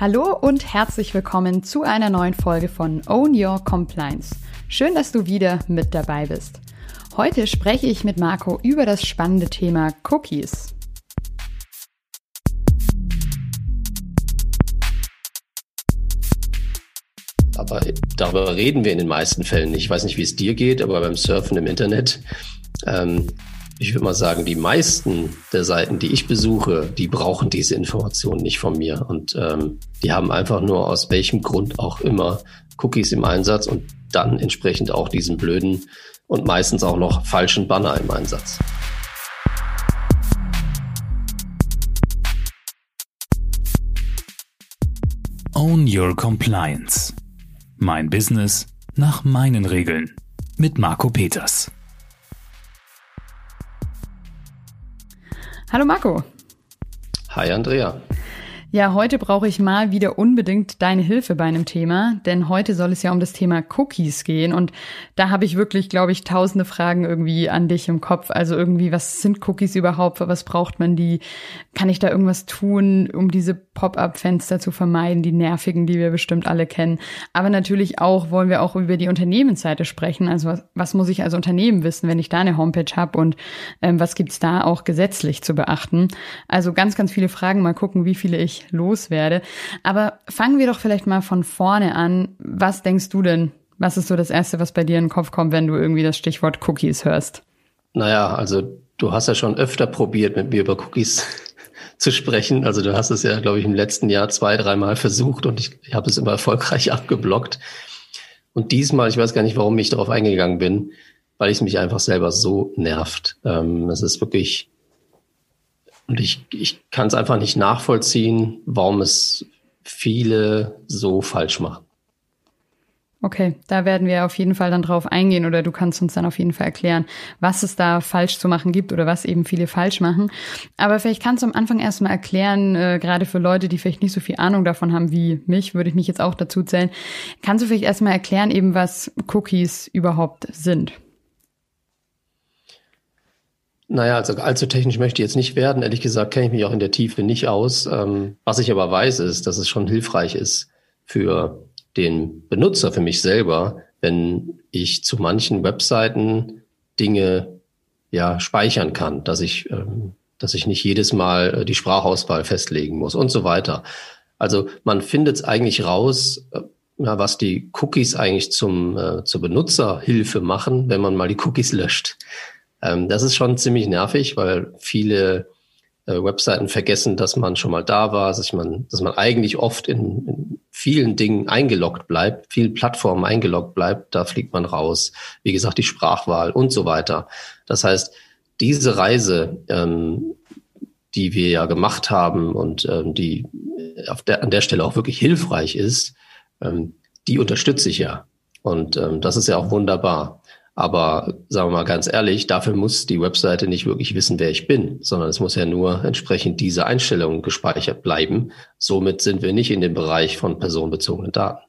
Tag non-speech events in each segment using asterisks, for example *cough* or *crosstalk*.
Hallo und herzlich willkommen zu einer neuen Folge von Own Your Compliance. Schön, dass du wieder mit dabei bist. Heute spreche ich mit Marco über das spannende Thema Cookies. Aber darüber reden wir in den meisten Fällen. Ich weiß nicht, wie es dir geht, aber beim Surfen im Internet ähm, ich würde mal sagen, die meisten der Seiten, die ich besuche, die brauchen diese Informationen nicht von mir. Und ähm, die haben einfach nur aus welchem Grund auch immer Cookies im Einsatz und dann entsprechend auch diesen blöden und meistens auch noch falschen Banner im Einsatz. Own Your Compliance. Mein Business nach meinen Regeln. Mit Marco Peters. Hallo Marco. Hi Andrea. Ja, heute brauche ich mal wieder unbedingt deine Hilfe bei einem Thema, denn heute soll es ja um das Thema Cookies gehen und da habe ich wirklich, glaube ich, tausende Fragen irgendwie an dich im Kopf. Also irgendwie, was sind Cookies überhaupt? Was braucht man die? Kann ich da irgendwas tun, um diese Pop-up-Fenster zu vermeiden, die nervigen, die wir bestimmt alle kennen? Aber natürlich auch wollen wir auch über die Unternehmensseite sprechen. Also was, was muss ich als Unternehmen wissen, wenn ich da eine Homepage habe und ähm, was gibt's da auch gesetzlich zu beachten? Also ganz, ganz viele Fragen. Mal gucken, wie viele ich loswerde. Aber fangen wir doch vielleicht mal von vorne an. Was denkst du denn? Was ist so das Erste, was bei dir in den Kopf kommt, wenn du irgendwie das Stichwort Cookies hörst? Naja, also du hast ja schon öfter probiert, mit mir über Cookies *laughs* zu sprechen. Also du hast es ja, glaube ich, im letzten Jahr zwei, dreimal versucht und ich, ich habe es immer erfolgreich *laughs* abgeblockt. Und diesmal, ich weiß gar nicht, warum ich darauf eingegangen bin, weil es mich einfach selber so nervt. Ähm, es ist wirklich und ich, ich kann es einfach nicht nachvollziehen, warum es viele so falsch machen. Okay, da werden wir auf jeden Fall dann drauf eingehen oder du kannst uns dann auf jeden Fall erklären, was es da falsch zu machen gibt oder was eben viele falsch machen. Aber vielleicht kannst du am Anfang erstmal erklären, äh, gerade für Leute, die vielleicht nicht so viel Ahnung davon haben wie mich, würde ich mich jetzt auch dazu zählen. Kannst du vielleicht erstmal erklären, eben was Cookies überhaupt sind? Naja, also allzu technisch möchte ich jetzt nicht werden. Ehrlich gesagt kenne ich mich auch in der Tiefe nicht aus. Ähm, was ich aber weiß, ist, dass es schon hilfreich ist für den Benutzer, für mich selber, wenn ich zu manchen Webseiten Dinge ja speichern kann, dass ich, ähm, dass ich nicht jedes Mal äh, die Sprachauswahl festlegen muss und so weiter. Also man findet es eigentlich raus, äh, ja, was die Cookies eigentlich zum, äh, zur Benutzerhilfe machen, wenn man mal die Cookies löscht. Ähm, das ist schon ziemlich nervig, weil viele äh, Webseiten vergessen, dass man schon mal da war, dass man, dass man eigentlich oft in, in vielen Dingen eingeloggt bleibt, vielen Plattformen eingeloggt bleibt, da fliegt man raus. Wie gesagt, die Sprachwahl und so weiter. Das heißt, diese Reise, ähm, die wir ja gemacht haben und ähm, die auf der, an der Stelle auch wirklich hilfreich ist, ähm, die unterstütze ich ja. Und ähm, das ist ja auch wunderbar. Aber sagen wir mal ganz ehrlich, dafür muss die Webseite nicht wirklich wissen, wer ich bin, sondern es muss ja nur entsprechend diese Einstellungen gespeichert bleiben. Somit sind wir nicht in dem Bereich von personenbezogenen Daten.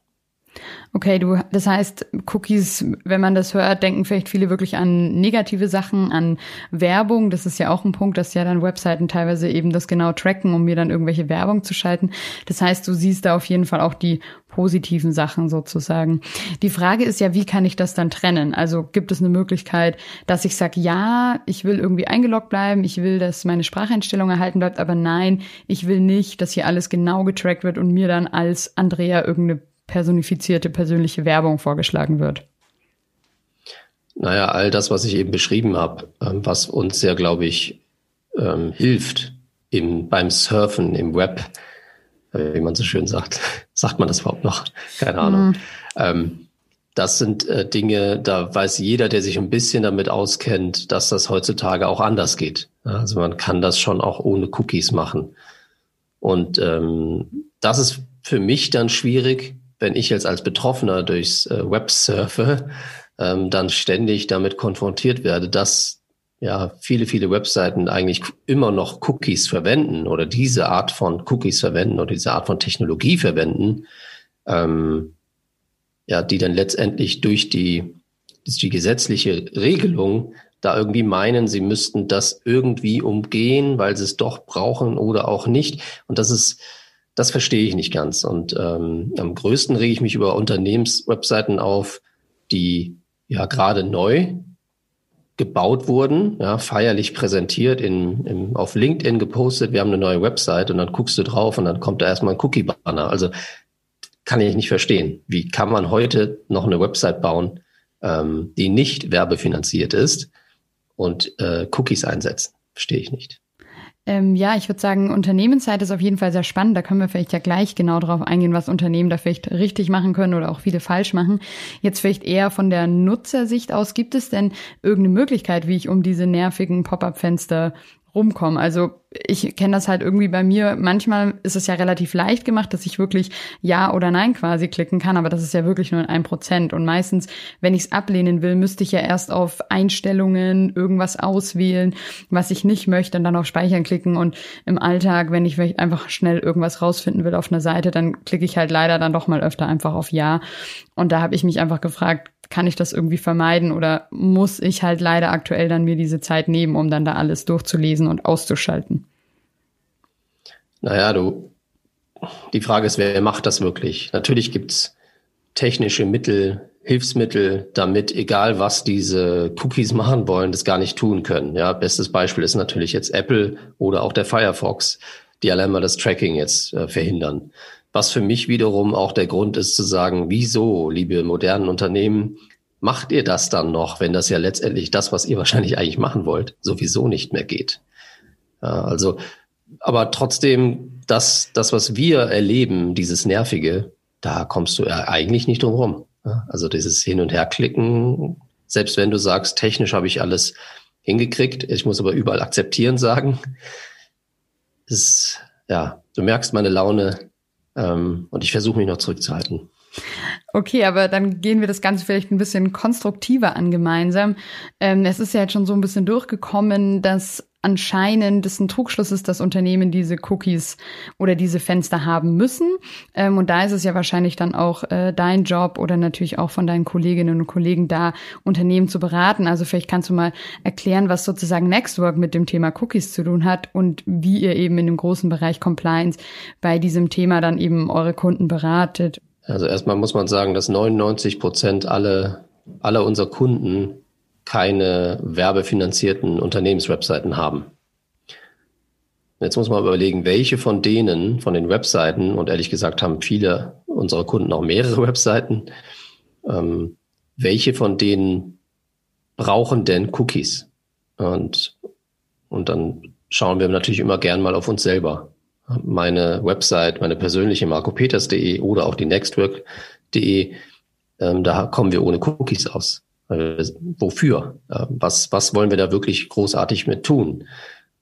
Okay, du, das heißt, Cookies, wenn man das hört, denken vielleicht viele wirklich an negative Sachen, an Werbung. Das ist ja auch ein Punkt, dass ja dann Webseiten teilweise eben das genau tracken, um mir dann irgendwelche Werbung zu schalten. Das heißt, du siehst da auf jeden Fall auch die positiven Sachen sozusagen. Die Frage ist ja, wie kann ich das dann trennen? Also gibt es eine Möglichkeit, dass ich sage, ja, ich will irgendwie eingeloggt bleiben, ich will, dass meine Spracheinstellung erhalten bleibt, aber nein, ich will nicht, dass hier alles genau getrackt wird und mir dann als Andrea irgendeine personifizierte persönliche Werbung vorgeschlagen wird? Naja, all das, was ich eben beschrieben habe, ähm, was uns ja, glaube ich, ähm, hilft im, beim Surfen im Web, äh, wie man so schön sagt. *laughs* sagt man das überhaupt noch? Keine Ahnung. Mhm. Ähm, das sind äh, Dinge, da weiß jeder, der sich ein bisschen damit auskennt, dass das heutzutage auch anders geht. Also man kann das schon auch ohne Cookies machen. Und ähm, das ist für mich dann schwierig, wenn ich jetzt als Betroffener durchs äh, Web surfe, ähm, dann ständig damit konfrontiert werde, dass ja viele, viele Webseiten eigentlich immer noch Cookies verwenden oder diese Art von Cookies verwenden oder diese Art von Technologie verwenden, ähm, ja, die dann letztendlich durch die, durch die gesetzliche Regelung da irgendwie meinen, sie müssten das irgendwie umgehen, weil sie es doch brauchen oder auch nicht. Und das ist das verstehe ich nicht ganz. Und ähm, am größten rege ich mich über Unternehmenswebseiten auf, die ja gerade neu gebaut wurden, ja, feierlich präsentiert, in, in, auf LinkedIn gepostet, wir haben eine neue Website und dann guckst du drauf und dann kommt da erstmal ein Cookie-Banner. Also kann ich nicht verstehen. Wie kann man heute noch eine Website bauen, ähm, die nicht werbefinanziert ist und äh, Cookies einsetzen? Verstehe ich nicht. Ähm, ja, ich würde sagen, Unternehmenszeit ist auf jeden Fall sehr spannend. Da können wir vielleicht ja gleich genau drauf eingehen, was Unternehmen da vielleicht richtig machen können oder auch viele falsch machen. Jetzt vielleicht eher von der Nutzersicht aus, gibt es denn irgendeine Möglichkeit, wie ich um diese nervigen Pop-up-Fenster rumkommen. Also ich kenne das halt irgendwie bei mir. Manchmal ist es ja relativ leicht gemacht, dass ich wirklich Ja oder Nein quasi klicken kann, aber das ist ja wirklich nur in ein Prozent. Und meistens, wenn ich es ablehnen will, müsste ich ja erst auf Einstellungen irgendwas auswählen, was ich nicht möchte, und dann auf Speichern klicken. Und im Alltag, wenn ich einfach schnell irgendwas rausfinden will auf einer Seite, dann klicke ich halt leider dann doch mal öfter einfach auf Ja. Und da habe ich mich einfach gefragt, kann ich das irgendwie vermeiden oder muss ich halt leider aktuell dann mir diese Zeit nehmen, um dann da alles durchzulesen und auszuschalten? Naja, du, die Frage ist, wer macht das wirklich? Natürlich gibt's technische Mittel, Hilfsmittel, damit, egal was diese Cookies *laughs* machen wollen, das gar nicht tun können. Ja, bestes Beispiel ist natürlich jetzt Apple oder auch der Firefox, die allein mal das Tracking jetzt äh, verhindern. Was für mich wiederum auch der Grund ist zu sagen, wieso, liebe modernen Unternehmen, macht ihr das dann noch, wenn das ja letztendlich das, was ihr *laughs* wahrscheinlich eigentlich machen wollt, sowieso nicht mehr geht? Also, aber trotzdem, das, das, was wir erleben, dieses Nervige, da kommst du ja eigentlich nicht drum rum. Also dieses Hin- und Herklicken, selbst wenn du sagst, technisch habe ich alles hingekriegt, ich muss aber überall akzeptieren sagen, ist, ja, du merkst, meine Laune ähm, und ich versuche mich noch zurückzuhalten. Okay, aber dann gehen wir das Ganze vielleicht ein bisschen konstruktiver an gemeinsam. Ähm, es ist ja jetzt schon so ein bisschen durchgekommen, dass anscheinend es ein Trugschluss ist, dass Unternehmen diese Cookies oder diese Fenster haben müssen. Ähm, und da ist es ja wahrscheinlich dann auch äh, dein Job oder natürlich auch von deinen Kolleginnen und Kollegen da, Unternehmen zu beraten. Also vielleicht kannst du mal erklären, was sozusagen Nextwork mit dem Thema Cookies zu tun hat und wie ihr eben in dem großen Bereich Compliance bei diesem Thema dann eben eure Kunden beratet. Also erstmal muss man sagen, dass 99 Prozent alle, aller unserer Kunden keine werbefinanzierten Unternehmenswebseiten haben. Jetzt muss man überlegen, welche von denen, von den Webseiten, und ehrlich gesagt haben viele unserer Kunden auch mehrere *laughs* Webseiten, ähm, welche von denen brauchen denn Cookies? Und, und dann schauen wir natürlich immer gern mal auf uns selber. Meine Website, meine persönliche marcopeters.de oder auch die nextwork.de, ähm, da kommen wir ohne Cookies aus. Äh, wofür? Äh, was, was wollen wir da wirklich großartig mit tun?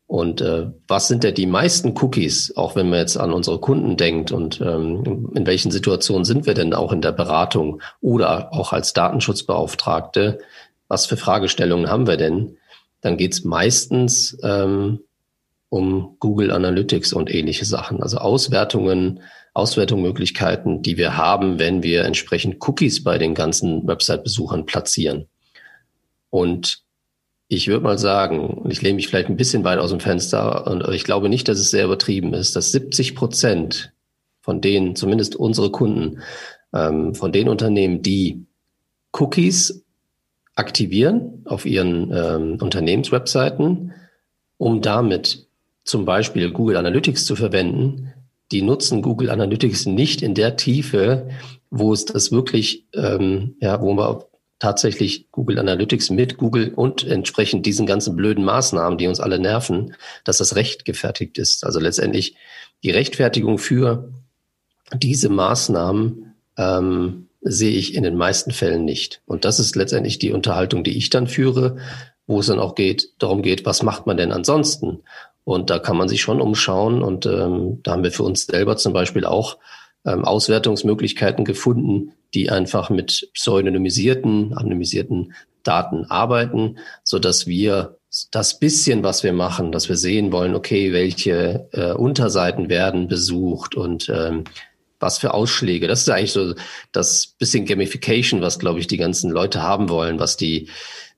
Und äh, was sind denn die meisten Cookies, auch wenn man jetzt an unsere Kunden denkt und ähm, in welchen Situationen sind wir denn auch in der Beratung oder auch als Datenschutzbeauftragte? Was für Fragestellungen haben wir denn? Dann geht's meistens ähm, um Google Analytics und ähnliche Sachen, also Auswertungen, Auswertungsmöglichkeiten, die wir haben, wenn wir entsprechend Cookies bei den ganzen Website-Besuchern platzieren. Und ich würde mal sagen, ich lehne mich vielleicht ein bisschen weit aus dem Fenster, und ich glaube nicht, dass es sehr übertrieben ist, dass 70 Prozent von denen, zumindest unsere Kunden, ähm, von den Unternehmen, die Cookies aktivieren auf ihren ähm, Unternehmenswebseiten, um damit zum Beispiel Google Analytics zu verwenden, die nutzen Google Analytics nicht in der Tiefe, wo es das wirklich, ähm, ja, wo man tatsächlich Google Analytics mit Google und entsprechend diesen ganzen blöden Maßnahmen, die uns alle nerven, dass das rechtgefertigt ist. Also letztendlich die Rechtfertigung für diese Maßnahmen ähm, sehe ich in den meisten Fällen nicht. Und das ist letztendlich die Unterhaltung, die ich dann führe, wo es dann auch geht, darum geht, was macht man denn ansonsten? Und da kann man sich schon umschauen. Und ähm, da haben wir für uns selber zum Beispiel auch ähm, Auswertungsmöglichkeiten gefunden, die einfach mit pseudonymisierten, anonymisierten Daten arbeiten, so dass wir das bisschen, was wir machen, dass wir sehen wollen, okay, welche äh, Unterseiten werden besucht und ähm, was für Ausschläge. Das ist eigentlich so das bisschen Gamification, was, glaube ich, die ganzen Leute haben wollen, was die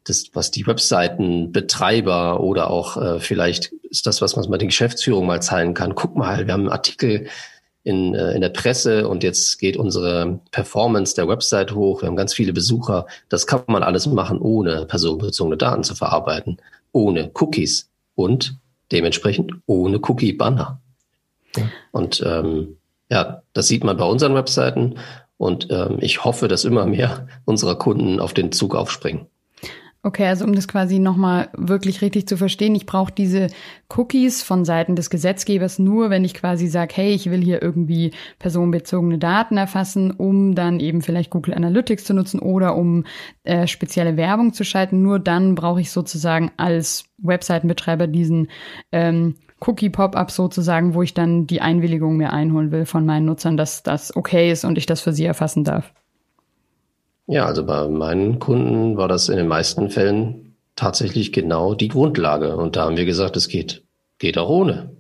das, was die Webseitenbetreiber oder auch äh, vielleicht ist das, was man mal die Geschäftsführung mal zeigen kann. Guck mal, wir haben einen Artikel in, äh, in der Presse und jetzt geht unsere Performance der Website hoch. Wir haben ganz viele Besucher. Das kann man alles machen, ohne personenbezogene Daten zu verarbeiten, ohne Cookies und dementsprechend ohne Cookie-Banner. Und ähm, ja, das sieht man bei unseren Webseiten und ähm, ich hoffe, dass immer mehr unserer Kunden auf den Zug aufspringen. Okay, also um das quasi nochmal wirklich richtig zu verstehen, ich brauche diese Cookies von Seiten des Gesetzgebers nur, wenn ich quasi sage, hey, ich will hier irgendwie personenbezogene Daten erfassen, um dann eben vielleicht Google Analytics zu nutzen oder um äh, spezielle Werbung zu schalten. Nur dann brauche ich sozusagen als Webseitenbetreiber diesen ähm, Cookie-Pop-up sozusagen, wo ich dann die Einwilligung mir einholen will von meinen Nutzern, dass das okay ist und ich das für sie erfassen darf. Ja, also bei meinen Kunden war das in den meisten Fällen tatsächlich genau die Grundlage. Und da haben wir gesagt, es geht, geht auch ohne.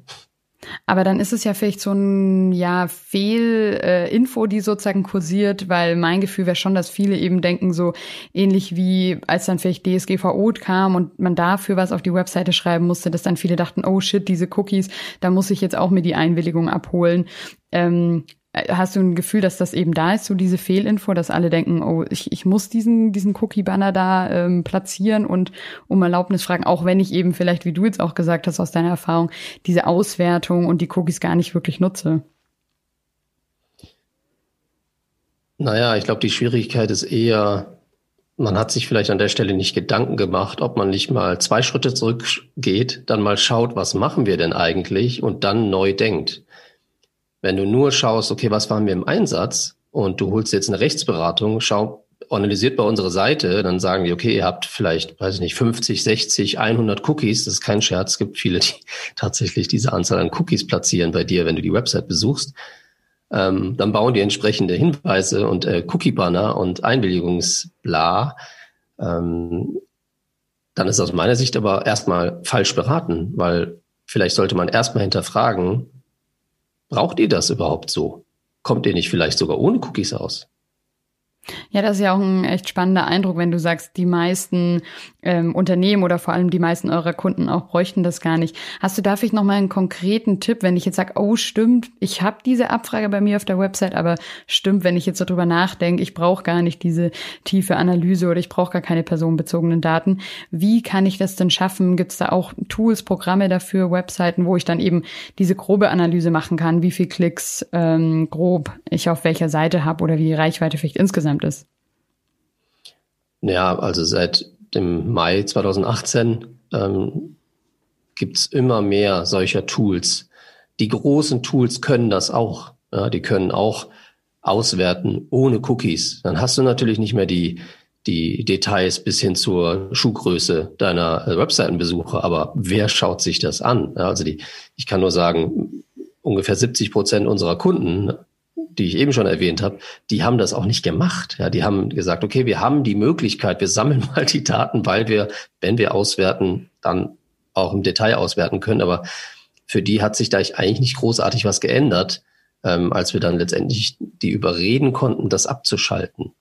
Aber dann ist es ja vielleicht so ein ja Fehlinfo, äh, die sozusagen kursiert, weil mein Gefühl wäre schon, dass viele eben denken so ähnlich wie als dann vielleicht DSGVO kam und man dafür was auf die Webseite schreiben musste, dass dann viele dachten, oh shit, diese Cookies, da muss ich jetzt auch mir die Einwilligung abholen. Ähm, äh, hast du ein Gefühl, dass das eben da ist, so diese Fehlinfo, dass alle denken, oh, ich, ich muss diesen, diesen Cookie-Banner da ähm, platzieren und um Erlaubnis fragen, auch wenn ich eben vielleicht, wie du jetzt auch gesagt hast aus deiner Erfahrung, diese Auswertung und die Cookies gar nicht wirklich nutze? Naja, ich glaube, die Schwierigkeit ist eher, man hat sich vielleicht an der Stelle nicht Gedanken gemacht, ob man nicht mal zwei Schritte zurückgeht, dann mal schaut, was machen wir denn eigentlich und dann neu denkt. Wenn du nur schaust, okay, was waren wir im Einsatz und du holst jetzt eine Rechtsberatung, schau, analysiert bei unserer Seite, dann sagen die, okay, ihr habt vielleicht, weiß ich nicht, 50, 60, 100 Cookies. Das ist kein Scherz. Es gibt viele, die *laughs* tatsächlich diese Anzahl an Cookies platzieren bei dir, wenn du die Website besuchst. Ähm, dann bauen die entsprechende Hinweise und äh, Cookie-Banner und Einwilligungsbla. Ähm, dann ist aus meiner Sicht aber erstmal falsch beraten, weil vielleicht sollte man erstmal hinterfragen, Braucht ihr das überhaupt so? Kommt ihr nicht vielleicht sogar ohne Cookies aus? Ja, das ist ja auch ein echt spannender Eindruck, wenn du sagst, die meisten ähm, Unternehmen oder vor allem die meisten eurer Kunden auch bräuchten das gar nicht. Hast du dafür noch mal einen konkreten Tipp, wenn ich jetzt sage, oh stimmt, ich habe diese Abfrage bei mir auf der Website, aber stimmt, wenn ich jetzt so drüber nachdenke, ich brauche gar nicht diese tiefe Analyse oder ich brauche gar keine personenbezogenen Daten. Wie kann ich das denn schaffen? Gibt es da auch Tools, Programme dafür, Webseiten, wo ich dann eben diese grobe Analyse machen kann, wie viel Klicks ähm, grob ich auf welcher Seite habe oder wie die Reichweite vielleicht insgesamt ist? Ja, also seit dem Mai 2018 ähm, gibt es immer mehr solcher Tools. Die großen Tools können das auch. Ja, die können auch auswerten ohne Cookies. Dann hast du natürlich nicht mehr die, die Details bis hin zur Schuhgröße deiner äh, Webseitenbesucher. Aber wer schaut sich das an? Ja, also die, ich kann nur sagen, ungefähr 70 Prozent unserer Kunden die ich eben schon erwähnt habe, die haben das auch nicht gemacht. Ja, die haben gesagt, okay, wir haben die Möglichkeit, wir sammeln *laughs* mal die Daten, weil wir, wenn wir auswerten, dann auch im Detail auswerten können. Aber für die hat sich da eigentlich nicht großartig was geändert, ähm, als wir dann letztendlich die überreden konnten, das abzuschalten.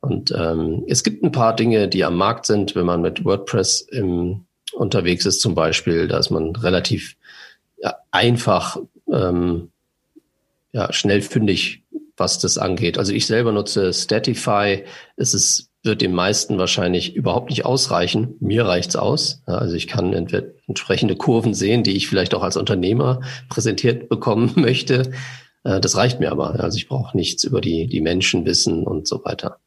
Und ähm, es gibt ein paar Dinge, die am Markt sind, wenn man mit WordPress im, unterwegs ist, zum Beispiel, da ist man relativ ja, einfach ähm, ja, schnell fündig, was das angeht. Also ich selber nutze Statify. Es ist, wird den meisten wahrscheinlich überhaupt nicht ausreichen. Mir reicht's aus. Also ich kann entsprechende Kurven sehen, die ich vielleicht auch als Unternehmer präsentiert bekommen *laughs* möchte. Äh, das reicht mir aber. Also ich brauche nichts über die, die Menschen wissen und so weiter.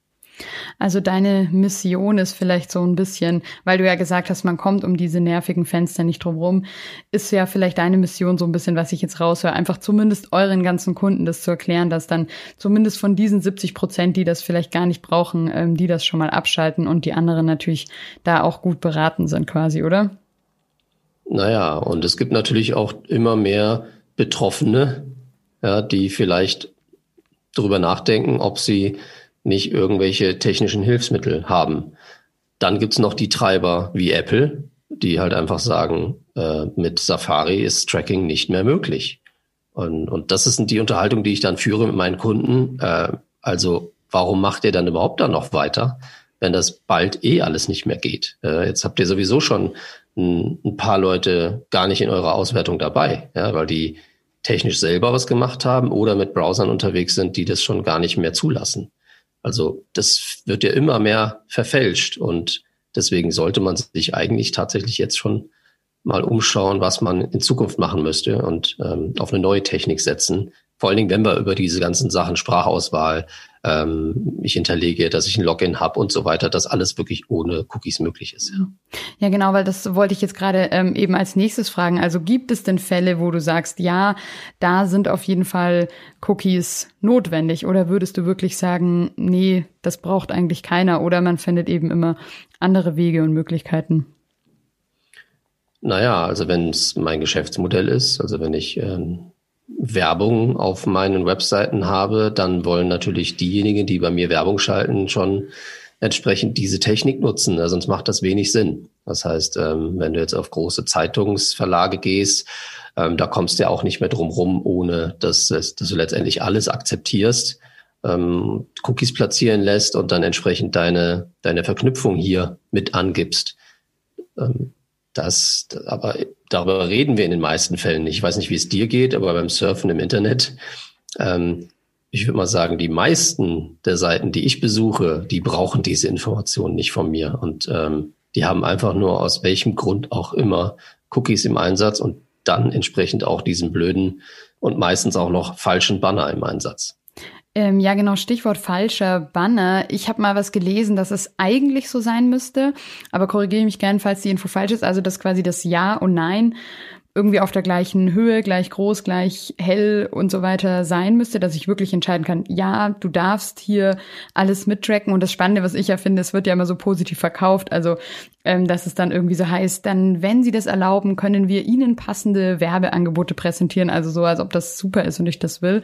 Also deine Mission ist vielleicht so ein bisschen, weil du ja gesagt hast, man kommt um diese nervigen Fenster nicht drum rum, ist ja vielleicht deine Mission so ein bisschen, was ich jetzt raushöre, einfach zumindest euren ganzen Kunden das zu erklären, dass dann zumindest von diesen 70 Prozent, die das vielleicht gar nicht brauchen, ähm, die das schon mal abschalten und die anderen natürlich da auch gut beraten sind quasi, oder? Naja, und es gibt natürlich auch immer mehr Betroffene, ja, die vielleicht darüber nachdenken, ob sie nicht irgendwelche technischen Hilfsmittel haben. Dann gibt's noch die Treiber wie Apple, die halt einfach sagen, äh, mit Safari ist Tracking nicht mehr möglich. Und, und das ist die Unterhaltung, die ich dann führe mit meinen Kunden. Äh, also warum macht ihr dann überhaupt dann noch weiter, wenn das bald eh alles nicht mehr geht? Äh, jetzt habt ihr sowieso schon ein, ein, paar Leute gar nicht in eurer Auswertung dabei, ja, weil die technisch selber was gemacht haben oder mit Browsern unterwegs sind, die das schon gar nicht mehr zulassen. Also das wird ja immer mehr verfälscht und deswegen sollte man sich eigentlich tatsächlich jetzt schon mal umschauen, was man in Zukunft machen müsste und ähm, auf eine neue Technik setzen. Vor allen Dingen, wenn wir über diese ganzen Sachen Sprachauswahl, ähm, ich hinterlege, dass ich ein Login habe und so weiter, dass alles wirklich ohne Cookies möglich ist. Ja, ja genau, weil das wollte ich jetzt gerade ähm, eben als nächstes fragen. Also gibt es denn Fälle, wo du sagst, ja, da sind auf jeden Fall Cookies notwendig? Oder würdest du wirklich sagen, nee, das braucht eigentlich keiner? Oder man findet eben immer andere Wege und Möglichkeiten? Naja, also wenn es mein Geschäftsmodell ist, also wenn ich ähm, Werbung auf meinen Webseiten habe, dann wollen natürlich diejenigen, die bei mir Werbung schalten, schon entsprechend diese Technik nutzen. Sonst macht das wenig Sinn. Das heißt, ähm, wenn du jetzt auf große Zeitungsverlage gehst, ähm, da kommst du ja auch nicht mehr drum rum, ohne dass, dass du letztendlich alles akzeptierst, ähm, Cookies platzieren lässt und dann entsprechend deine, deine Verknüpfung hier mit angibst. Das, aber darüber reden wir in den meisten Fällen nicht. Ich weiß nicht, wie es dir geht, aber beim Surfen im Internet, ähm, ich würde mal sagen, die meisten der Seiten, die ich besuche, die brauchen diese Informationen nicht von mir. Und ähm, die haben einfach nur aus welchem Grund auch immer Cookies im Einsatz und dann entsprechend auch diesen blöden und meistens auch noch falschen Banner im Einsatz. Ähm, ja, genau, Stichwort falscher Banner. Ich habe mal was gelesen, dass es eigentlich so sein müsste, aber korrigiere mich gern, falls die Info falsch ist. Also, dass quasi das Ja und Nein irgendwie auf der gleichen Höhe, gleich groß, gleich hell und so weiter sein müsste, dass ich wirklich entscheiden kann, ja, du darfst hier alles mittracken. Und das Spannende, was ich ja finde, es wird ja immer so positiv verkauft. Also, dass es dann irgendwie so heißt, dann, wenn Sie das erlauben, können wir Ihnen passende Werbeangebote präsentieren. Also so, als ob das super ist und ich das will.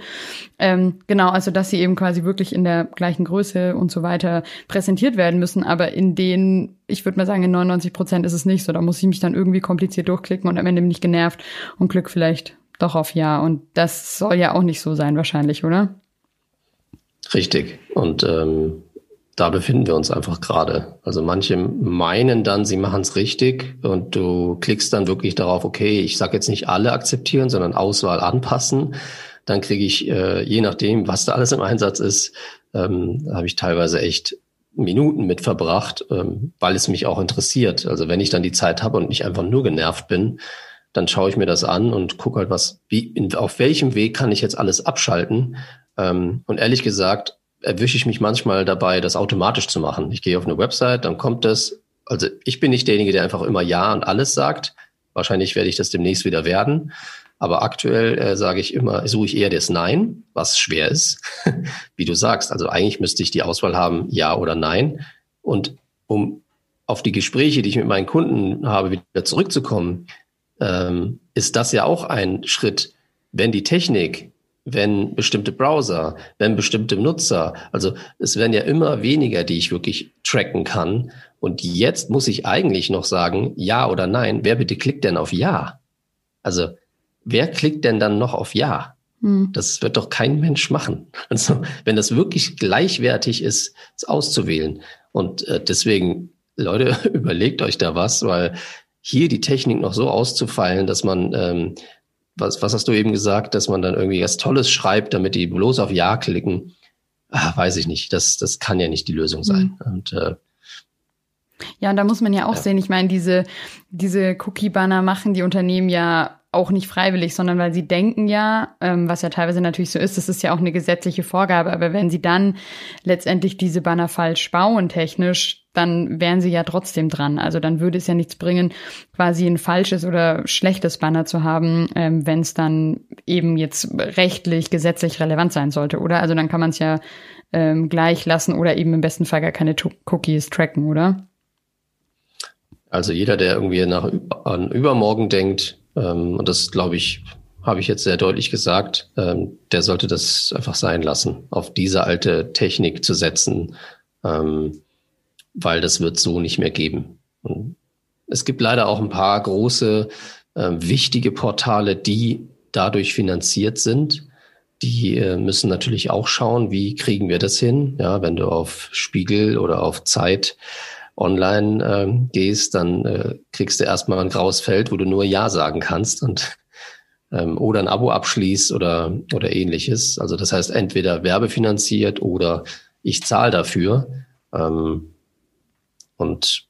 Ähm, genau, also dass sie eben quasi wirklich in der gleichen Größe und so weiter präsentiert werden müssen. Aber in denen ich würde mal sagen, in 99 Prozent ist es nicht so. Da muss ich mich dann irgendwie kompliziert durchklicken und am Ende bin ich genervt und Glück vielleicht doch auf Ja. Und das soll ja auch nicht so sein, wahrscheinlich, oder? Richtig. Und ähm, da befinden wir uns einfach gerade. Also manche meinen dann, sie machen es richtig und du klickst dann wirklich darauf, okay, ich sage jetzt nicht alle akzeptieren, sondern Auswahl anpassen. Dann kriege ich, äh, je nachdem, was da alles im Einsatz ist, ähm, habe ich teilweise echt Minuten mit verbracht, ähm, weil es mich auch interessiert. Also wenn ich dann die Zeit habe und nicht einfach nur genervt bin, dann schaue ich mir das an und gucke halt, was, wie, in, auf welchem Weg kann ich jetzt alles abschalten. Ähm, und ehrlich gesagt, erwische ich mich manchmal dabei, das automatisch zu machen. Ich gehe auf eine Website, dann kommt das. Also ich bin nicht derjenige, der einfach immer Ja und alles sagt. Wahrscheinlich werde ich das demnächst wieder werden. Aber aktuell äh, sage ich immer, suche ich eher das Nein, was schwer ist, *laughs* wie du sagst. Also eigentlich müsste ich die Auswahl haben, ja oder nein. Und um auf die Gespräche, die ich mit meinen Kunden habe, wieder zurückzukommen, ähm, ist das ja auch ein Schritt, wenn die Technik, wenn bestimmte Browser, wenn bestimmte Nutzer, also es werden ja immer weniger, die ich wirklich tracken kann. Und jetzt muss ich eigentlich noch sagen, ja oder nein. Wer bitte klickt denn auf Ja? Also wer klickt denn dann noch auf Ja? Hm. Das wird doch kein Mensch machen. Also, wenn das wirklich gleichwertig ist, es auszuwählen. Und äh, deswegen, Leute, *laughs* überlegt euch da was, weil hier die Technik noch so auszufeilen, dass man, ähm, was, was hast du eben gesagt, dass man dann irgendwie was Tolles schreibt, damit die bloß auf Ja klicken, ah, weiß ich nicht. Das, das kann ja nicht die Lösung sein. Hm. Und äh, ja, und da muss man ja auch ja. sehen, ich meine, diese, diese Cookie-Banner machen die Unternehmen ja auch nicht freiwillig, sondern weil sie denken ja, ähm, was ja teilweise natürlich so ist, das ist ja auch eine gesetzliche Vorgabe, aber wenn sie dann letztendlich diese Banner falsch bauen technisch, dann wären sie ja trotzdem dran. Also dann würde es ja nichts bringen, quasi ein falsches oder schlechtes Banner zu haben, ähm, wenn es dann eben jetzt rechtlich, gesetzlich relevant sein sollte, oder? Also dann kann man es ja ähm, gleich lassen oder eben im besten Fall gar keine Cookies tracken, oder? Also jeder, der irgendwie nach an übermorgen denkt, ähm, und das, glaube ich, habe ich jetzt sehr deutlich gesagt, ähm, der sollte das einfach sein lassen, auf diese alte Technik zu setzen, ähm, weil das wird so nicht mehr geben. Und es gibt leider auch ein paar große, äh, wichtige Portale, die dadurch finanziert sind. Die äh, müssen natürlich auch schauen, wie kriegen wir das hin. Ja, wenn du auf Spiegel oder auf Zeit online ähm, gehst, dann äh, kriegst du erstmal ein graues Feld, wo du nur Ja sagen kannst. Und ähm, oder ein Abo abschließt oder, oder ähnliches. Also das heißt entweder werbefinanziert oder ich zahle dafür. Ähm, und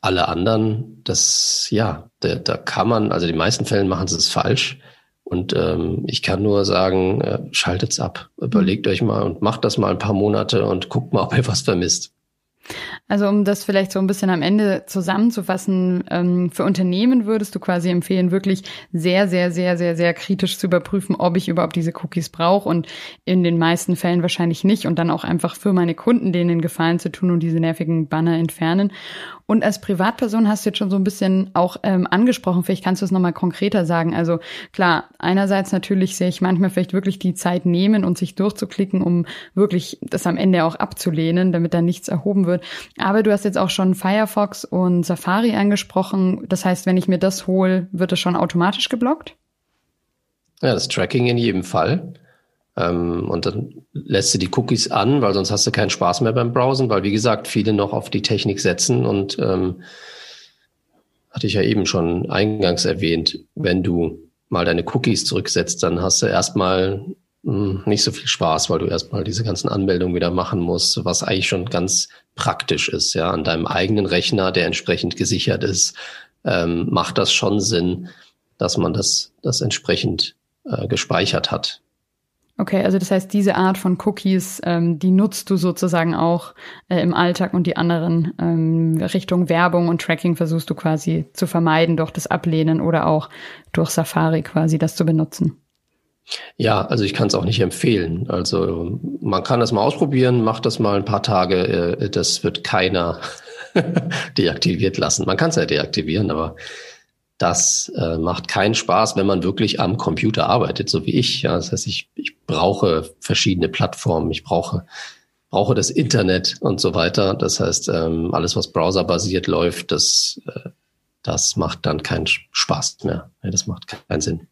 alle anderen, das, ja, da, da kann man, also die meisten Fällen machen sie es falsch. Und ähm, ich kann nur sagen, äh, schaltet's ab, überlegt euch mal und macht das mal ein paar Monate und guckt mal, ob ihr was vermisst. Also um das vielleicht so ein bisschen am Ende zusammenzufassen, ähm, für Unternehmen würdest du quasi empfehlen, wirklich sehr, sehr, sehr, sehr, sehr kritisch zu überprüfen, ob ich überhaupt diese Cookies brauche und in den meisten Fällen wahrscheinlich nicht und dann auch einfach für meine Kunden denen Gefallen zu tun und diese nervigen Banner entfernen. Und als Privatperson hast du jetzt schon so ein bisschen auch ähm, angesprochen, vielleicht kannst du es nochmal konkreter sagen. Also klar, einerseits natürlich sehe ich manchmal vielleicht wirklich die Zeit nehmen und sich durchzuklicken, um wirklich das am Ende auch abzulehnen, damit da nichts erhoben wird. Aber du hast jetzt auch schon Firefox und Safari angesprochen. Das heißt, wenn ich mir das hole, wird es schon automatisch geblockt? Ja, das Tracking in jedem Fall. Ähm, und dann lässt du die Cookies an, weil sonst hast du keinen Spaß mehr beim Browsen, weil wie gesagt, viele noch auf die Technik setzen und ähm, hatte ich ja eben schon eingangs erwähnt, wenn du mal deine Cookies zurücksetzt, dann hast du erstmal nicht so viel Spaß, weil du erstmal diese ganzen Anmeldungen wieder machen musst, was eigentlich schon ganz praktisch ist, ja, an deinem eigenen Rechner, der entsprechend gesichert ist, ähm, macht das schon Sinn, dass man das, das entsprechend äh, gespeichert hat. Okay, also das heißt, diese Art von Cookies, ähm, die nutzt du sozusagen auch äh, im Alltag und die anderen ähm, Richtung Werbung und Tracking versuchst du quasi zu vermeiden durch das Ablehnen oder auch durch Safari quasi das zu benutzen. Ja, also ich kann es auch nicht empfehlen. Also man kann das mal ausprobieren, macht das mal ein paar Tage. Äh, das wird keiner *laughs* deaktiviert lassen. Man kann es ja deaktivieren, aber das äh, macht keinen Spaß, wenn man wirklich am Computer arbeitet, so wie ich. Ja, das heißt, ich, ich brauche verschiedene Plattformen, ich brauche brauche das Internet und so weiter. Das heißt, ähm, alles, was browserbasiert läuft, das, äh, das macht dann keinen Spaß mehr. Das macht keinen Sinn.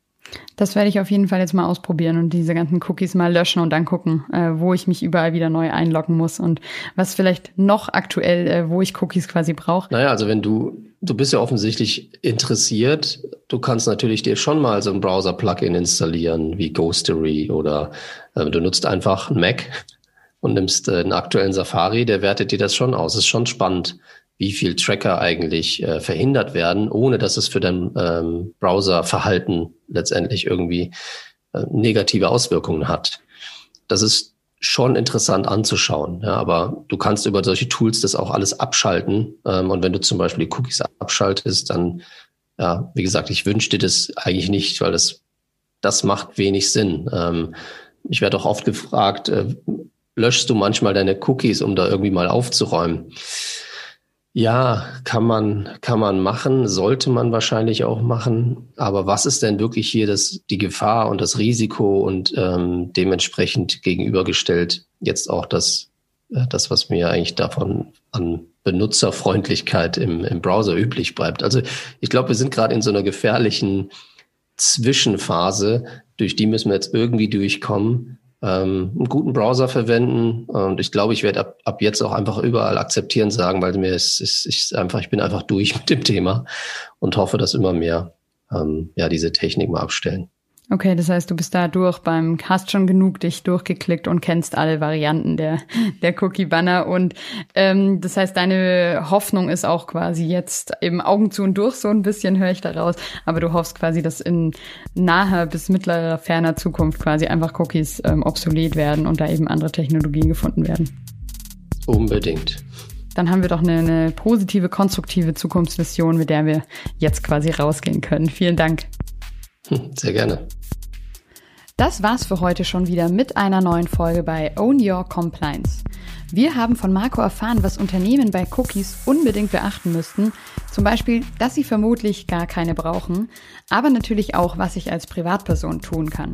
Das werde ich auf jeden Fall jetzt mal ausprobieren und diese ganzen Cookies mal löschen und dann gucken, äh, wo ich mich überall wieder neu einloggen muss und was vielleicht noch aktuell, äh, wo ich Cookies quasi brauche. Naja, also wenn du, du bist ja offensichtlich interessiert, du kannst natürlich dir schon mal so ein Browser-Plugin installieren wie Ghostery oder äh, du nutzt einfach ein Mac und nimmst äh, einen aktuellen Safari, der wertet dir das schon aus. Das ist schon spannend wie viel Tracker eigentlich äh, verhindert werden, ohne dass es für dein ähm, Browserverhalten letztendlich irgendwie äh, negative Auswirkungen hat. Das ist schon interessant anzuschauen, ja, aber du kannst über solche Tools das auch alles abschalten. Ähm, und wenn du zum Beispiel die Cookies abschaltest, dann, ja, wie gesagt, ich wünsche dir das eigentlich nicht, weil das, das macht wenig Sinn. Ähm, ich werde auch oft gefragt, äh, löschst du manchmal deine Cookies, um da irgendwie mal aufzuräumen? Ja, kann man, kann man machen, sollte man wahrscheinlich auch machen. Aber was ist denn wirklich hier das, die Gefahr und das Risiko und ähm, dementsprechend gegenübergestellt jetzt auch das, äh, das, was mir eigentlich davon an Benutzerfreundlichkeit im, im Browser üblich bleibt. Also ich glaube, wir sind gerade in so einer gefährlichen Zwischenphase, durch die müssen wir jetzt irgendwie durchkommen ähm, einen guten Browser verwenden. Und ich glaube, ich werde ab, ab jetzt auch einfach überall akzeptieren sagen, weil mir ist, ist, ist einfach, ich bin einfach *laughs* durch mit dem Thema und hoffe, dass immer mehr ähm, ja diese Technik mal abstellen. Okay, das heißt, du bist da durch beim, hast schon genug dich durchgeklickt und kennst alle Varianten der, der Cookie-Banner. Und ähm, das heißt, deine Hoffnung ist auch quasi jetzt im Augen zu und durch, so ein bisschen höre ich daraus. Aber du hoffst quasi, dass in naher bis mittlerer, ferner Zukunft quasi einfach Cookies ähm, obsolet werden und da eben andere Technologien gefunden werden. Unbedingt. Dann haben wir doch eine, eine positive, konstruktive Zukunftsvision, mit der wir jetzt quasi rausgehen können. Vielen Dank. Sehr gerne. Das war's für heute schon wieder mit einer neuen Folge bei Own Your Compliance. Wir haben von Marco erfahren, was Unternehmen bei Cookies unbedingt beachten müssten. Zum Beispiel, dass sie vermutlich gar keine brauchen, aber natürlich auch, was ich als Privatperson tun kann.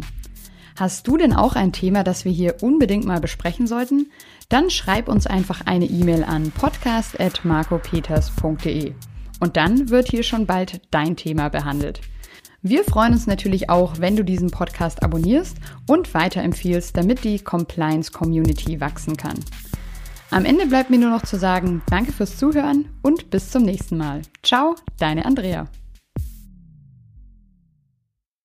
Hast du denn auch ein Thema, das wir hier unbedingt mal besprechen sollten? Dann schreib uns einfach eine E-Mail an podcast.marcopeters.de. Und dann wird hier schon bald dein Thema behandelt. Wir freuen uns natürlich auch, wenn du diesen Podcast abonnierst und weiterempfiehlst, damit die Compliance Community wachsen kann. Am Ende bleibt mir nur noch zu sagen, danke fürs Zuhören und bis zum nächsten Mal. Ciao, deine Andrea.